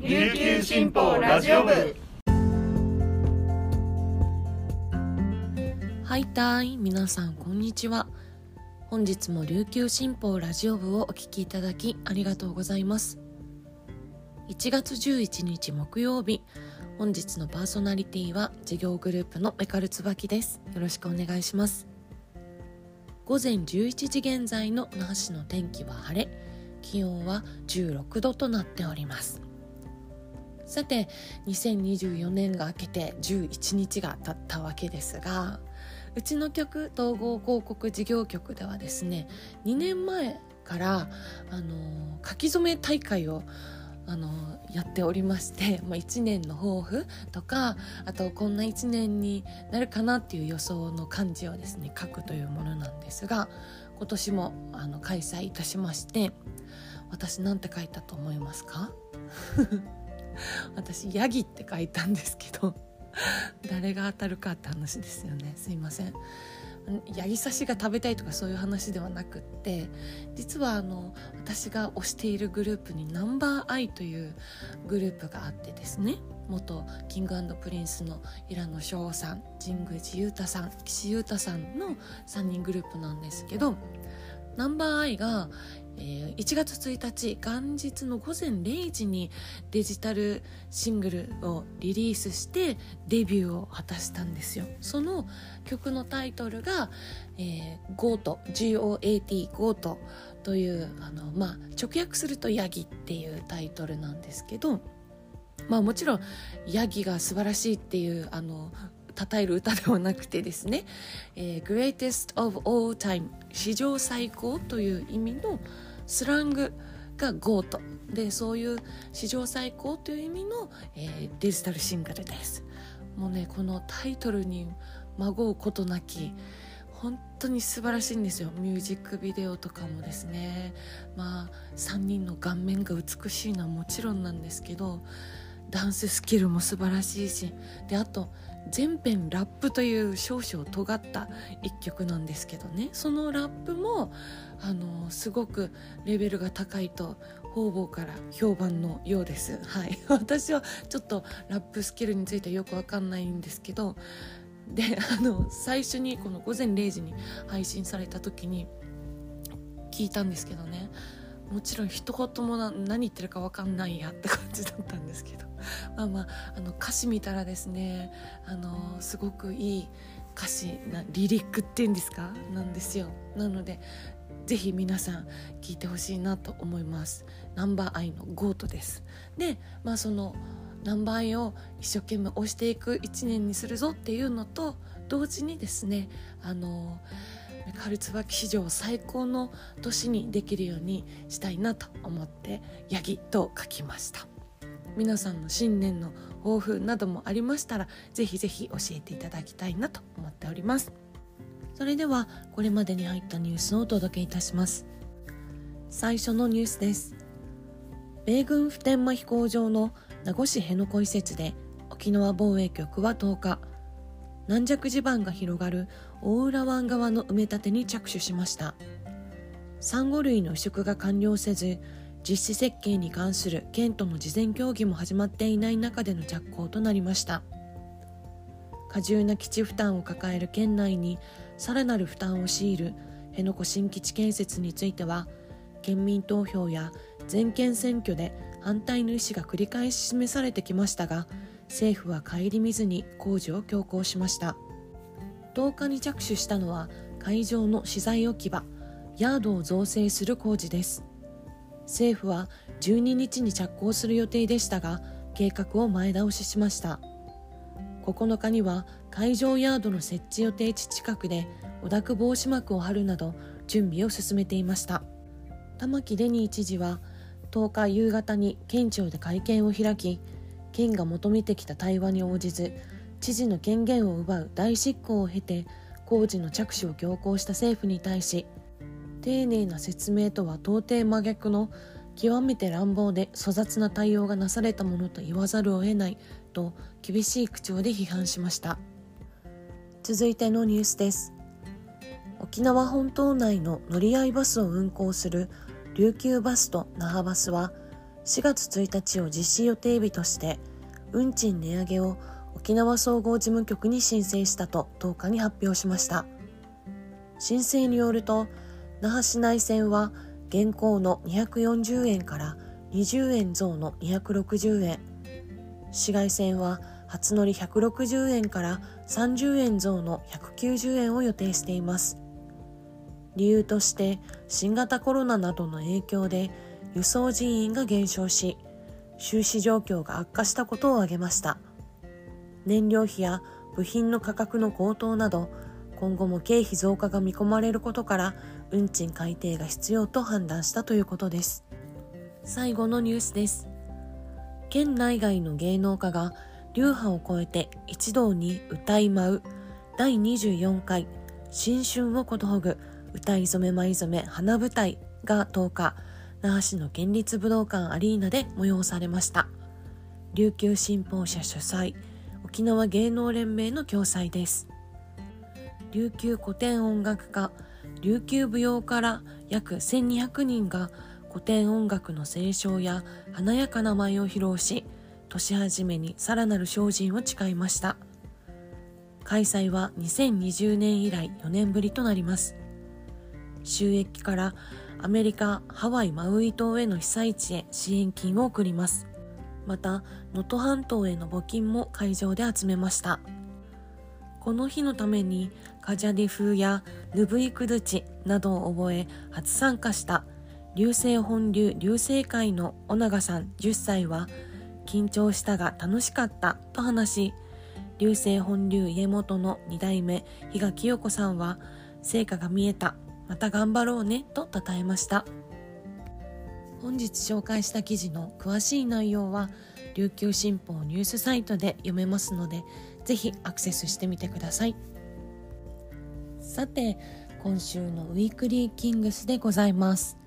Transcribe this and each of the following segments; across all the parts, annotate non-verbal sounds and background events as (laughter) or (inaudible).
琉球新報ラジオ部。はいたい皆さんこんにちは。本日も琉球新報ラジオ部をお聞きいただきありがとうございます。1月11日木曜日本日のパーソナリティは事業グループのメカル椿です。よろしくお願いします。午前11時現在の那覇市の天気は晴れ気温は16度となっております。さて2024年が明けて11日が経ったわけですがうちの局統合広告事業局ではですね2年前からあの書き初め大会をあのやっておりまして、まあ、1年の抱負とかあとこんな1年になるかなっていう予想の漢字をですね書くというものなんですが今年もあの開催いたしまして私なんて書いたと思いますか？私ヤギって書いたんですけど誰が当たるかって話ですよね。すいません。ヤギ刺しが食べたいとかそういう話ではなくって実はあの私が推しているグループに Number_i というグループがあってですね。元 King & Prince の平野紫耀さん神宮寺勇太さん岸優太さんの3人グループなんですけど Number_i が、えー、1月1日元日の午前0時にデジタルシングルをリリースしてデビューを果たしたんですよ。その曲のタイトルが「えー、 GOAT GOAT GOAT」というあの、まあ、直訳すると「ヤギ」っていうタイトルなんですけどまあもちろんヤギが素晴らしいっていうあの称える歌ではなくてですね、えー、Greatest of All Time 史上最高という意味のスラングが GOAT でそういう史上最高という意味の、えー、デジタルシングルです。もうねこのタイトルにまごうことなき本当に素晴らしいんですよ。ミュージックビデオとかもですね。まあ3人の顔面が美しいのはもちろんなんですけどダンススキルも素晴らしいしであと全編ラップという少々尖った一曲なんですけどね。そのラップもあのすごくレベルが高いと方々から評判のようです。はい。(laughs) 私はちょっとラップスキルについてよくわかんないんですけどであの最初にこの午前0時に配信された時に聞いたんですけどね。もちろん一言も何言ってるか分かんないやって感じだったんですけど。まあまああの歌詞見たらですねあのすごくいい歌詞なリリックっていうんですか？なんですよ。なのでぜひ皆さん聞いてほしいなと思います。 Number_i の GOAT です。でまあその Number_i を一生懸命推していく一年にするぞっていうのと同時にですねあの春椿史上最高の年にできるようにしたいなと思ってヤギと書きました。皆さんの新年の抱負などもありましたらぜひぜひ教えていただきたいなと思っております。それではこれまでに入ったニュースをお届けいたします。最初のニュースです。米軍普天間飛行場の名護市辺野古移設で沖縄防衛局は10日軟弱地盤が広がる大浦湾側の埋め立てに着手しました。サンゴ類の移植が完了せず実施設計に関する県との事前協議も始まっていない中での着工となりました。過重な基地負担を抱える県内にさらなる負担を強いる辺野古新基地建設については県民投票や全県選挙で反対の意思が繰り返し示されてきましたが政府は顧みずに工事を強行しました。10日に着手したのは会場の資材置き場ヤードを造成する工事です。政府は12日に着工する予定でしたが計画を前倒ししました。9日には会場ヤードの設置予定地近くで汚濁防止膜を張るなど準備を進めていました。玉城デニー知事は10日夕方に県庁で会見を開き県が求めてきた対話に応じず知事の権限を奪う大執行を経て工事の着手を強行した政府に対し丁寧な説明とは到底真逆の極めて乱暴で粗雑な対応がなされたものと言わざるを得ないと厳しい口調で批判しました。続いてのニュースです。沖縄本島内の乗り合いバスを運行する琉球バスと那覇バスは4月1日を実施予定日として運賃値上げを沖縄総合事務局に申請したと10日に発表しました。申請によると那覇市内線は現行の240円から20円増の260円。市街線は初乗り160円から30円増の190円を予定しています。理由として新型コロナなどの影響で輸送人員が減少し収支状況が悪化したことを挙げました。燃料費や部品の価格の高騰など今後も経費増加が見込まれることから運賃改定が必要と判断したということです。最後のニュースです。県内外の芸能家が流派を超えて一堂に歌い舞う第24回新春をことほぐ歌い初め舞い初め花舞台が10日那覇市の県立武道館アリーナで催されました。琉球新報社主催沖縄芸能連盟の共催です。琉球古典音楽家琉球舞踊から約1200人が古典音楽の斉唱や華やかな舞を披露し年始めにさらなる精進を誓いました。開催は2020年以来4年ぶりとなります。収益からアメリカ・ハワイ・マウイ島への被災地へ支援金を送ります。また能登半島への募金も会場で集めました。この日のためにカジャディ風やヌブイクドゥチなどを覚え初参加した。流星本流流星会の尾長さん10歳は緊張したが楽しかったと話し流星本流家元の2代目比嘉清子さんは成果が見えた。また頑張ろうねと称えました。本日紹介した記事の詳しい内容は琉球新報ニュースサイトで読めますのでぜひアクセスしてみてください。さて今週のウィークリーキングスでございます。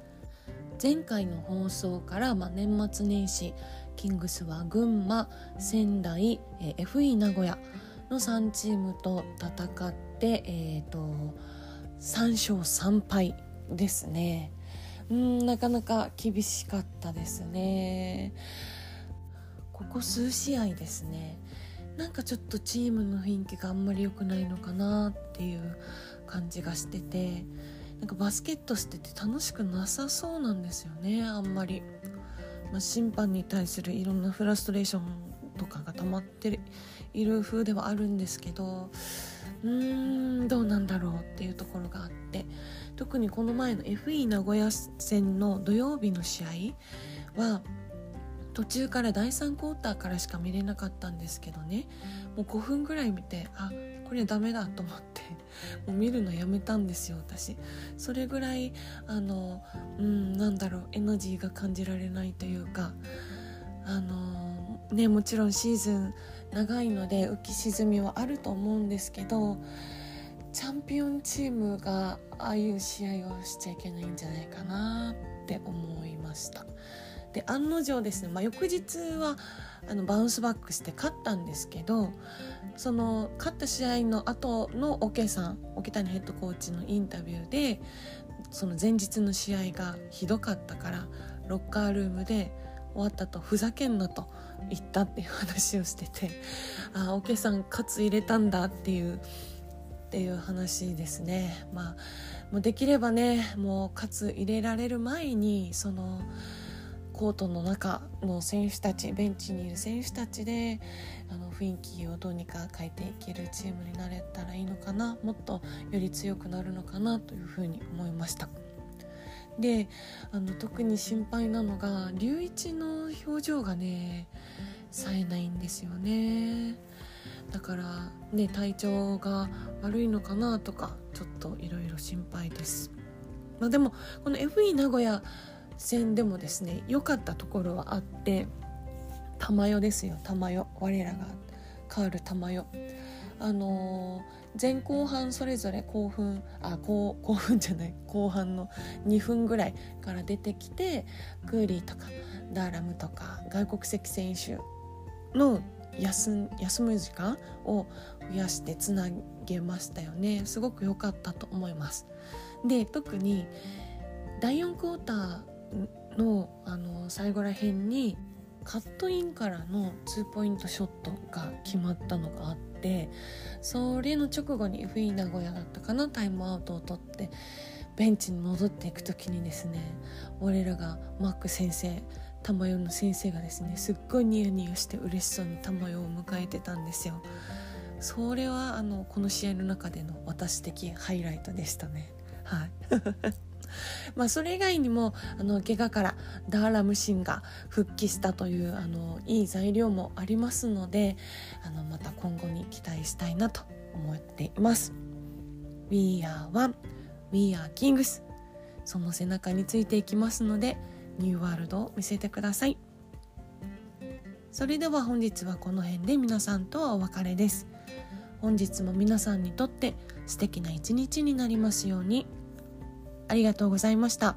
前回の放送から、まあ、年末年始キングスは群馬仙台、え、FE 名古屋の3チームと戦って、えーと、3勝3敗ですね。うんなかなか厳しかったですね。ここ数試合ですね。なんかちょっとチームの雰囲気があんまり良くないのかなっていう感じがしててなんかバスケットしてて楽しくなさそうなんですよねあんまり。まあ、審判に対するいろんなフラストレーションとかが溜まっている風ではあるんですけどうーんどうなんだろうっていうところがあって特にこの前の FE 名古屋戦の土曜日の試合は途中から第3クォーターからしか見れなかったんですけどね。もう5分ぐらい見てあこれダメだと思って (laughs) もう見るのやめたんですよ私。それぐらいあのうんなんだろうエナジーが感じられないというかあのねもちろんシーズン長いので浮き沈みはあると思うんですけどチャンピオンチームがああいう試合をしちゃいけないんじゃないかなって思いました。で案の定ですね、まあ、翌日はあのバウンスバックして勝ったんですけどその勝った試合の後の桶さん桶谷ヘッドコーチのインタビューでその前日の試合がひどかったからロッカールームで終わったとふざけんなと言ったっていう話をしててああ桶さん勝つ入れたんだっていうっていう話ですね。まあもうできればねもう勝つ入れられる前にそのコートの中の選手たちベンチにいる選手たちであの雰囲気をどうにか変えていけるチームになれたらいいのかなもっとより強くなるのかなというふうに思いました。であの特に心配なのが龍一の表情がね冴えないんですよね。だからね体調が悪いのかなとかちょっといろいろ心配です。まあでもこの FE 名古屋戦でもですね良かったところはあって玉代ですよ玉代。我らがカール玉代。あのー、前後半それぞれ興奮あ興興奮じゃない後半の2分ぐらいから出てきてクーリーとかダーラムとか外国籍選手の休休む時間を増やしてつなげましたよね。すごく良かったと思います。で特に第4クォーターのあの最後らへんにカットインからの2ポイントショットが決まったのがあってそれの直後に FE 名古屋だったかなタイムアウトを取ってベンチに戻っていく時にですね俺らがマック先生玉代の先生がですねすっごいニヤニヤして嬉しそうに玉代を迎えてたんですよ。それはあのこの試合の中での私的ハイライトでしたね。はい。まあそれ以外にもあの怪我からダーラムシンが復帰したというあのいい材料もありますのであのまた今後に期待したいなと思っています。We are one. We are kings. その背中についていきますのでニューワールドを見せてください。それでは本日はこの辺で皆さんとはお別れです。本日も皆さんにとって素敵な一日になりますように。ありがとうございました。